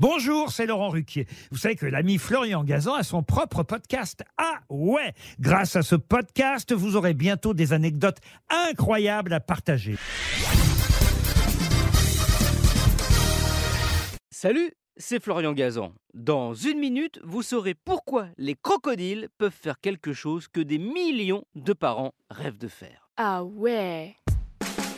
Bonjour, c'est Laurent Ruquier. Vous savez que l'ami Florian Gazan a son propre podcast. Ah ouais Grâce à ce podcast, vous aurez bientôt des anecdotes incroyables à partager. Salut, c'est Florian Gazan. Dans une minute, vous saurez pourquoi les crocodiles peuvent faire quelque chose que des millions de parents rêvent de faire. Ah ouais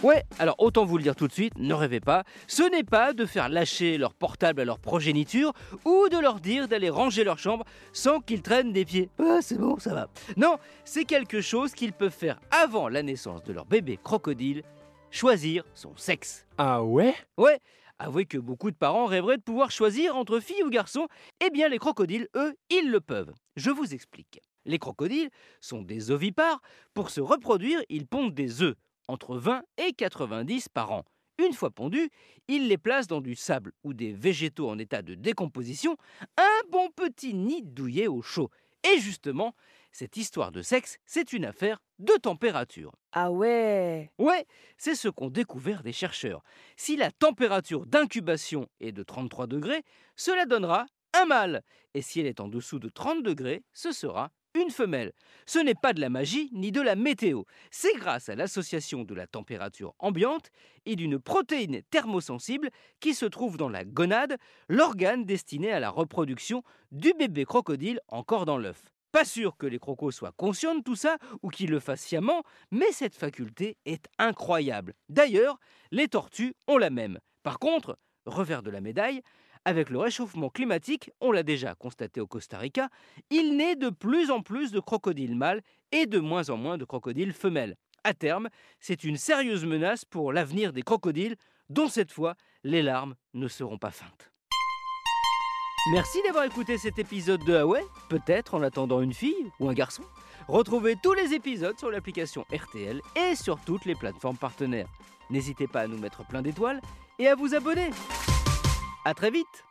Ouais, alors autant vous le dire tout de suite, ne rêvez pas, ce n'est pas de faire lâcher leur portable à leur progéniture ou de leur dire d'aller ranger leur chambre sans qu'ils traînent des pieds. Ah, c'est bon, ça va. Non, c'est quelque chose qu'ils peuvent faire avant la naissance de leur bébé crocodile, choisir son sexe. Ah ouais? Ouais, avouez que beaucoup de parents rêveraient de pouvoir choisir entre filles ou garçons. Eh bien, les crocodiles, eux, ils le peuvent. Je vous explique. Les crocodiles sont des ovipares. Pour se reproduire, ils pondent des œufs entre 20 et 90 par an. Une fois pondus, ils les placent dans du sable ou des végétaux en état de décomposition, un bon petit nid douillet au chaud. Et justement, cette histoire de sexe, c'est une affaire de température. Ah ouais Ouais, c'est ce qu'ont découvert des chercheurs. Si la température d'incubation est de 33 degrés, cela donnera un mâle. Et si elle est en dessous de 30 degrés, ce sera une femelle. Ce n'est pas de la magie ni de la météo. C'est grâce à l'association de la température ambiante et d'une protéine thermosensible qui se trouve dans la gonade, l'organe destiné à la reproduction du bébé crocodile encore dans l'œuf. Pas sûr que les crocos soient conscients de tout ça ou qu'ils le fassent sciemment, mais cette faculté est incroyable. D'ailleurs, les tortues ont la même. Par contre, revers de la médaille, avec le réchauffement climatique, on l'a déjà constaté au Costa Rica, il naît de plus en plus de crocodiles mâles et de moins en moins de crocodiles femelles. À terme, c'est une sérieuse menace pour l'avenir des crocodiles, dont cette fois, les larmes ne seront pas feintes. Merci d'avoir écouté cet épisode de Huawei, peut-être en attendant une fille ou un garçon. Retrouvez tous les épisodes sur l'application RTL et sur toutes les plateformes partenaires. N'hésitez pas à nous mettre plein d'étoiles et à vous abonner. À très vite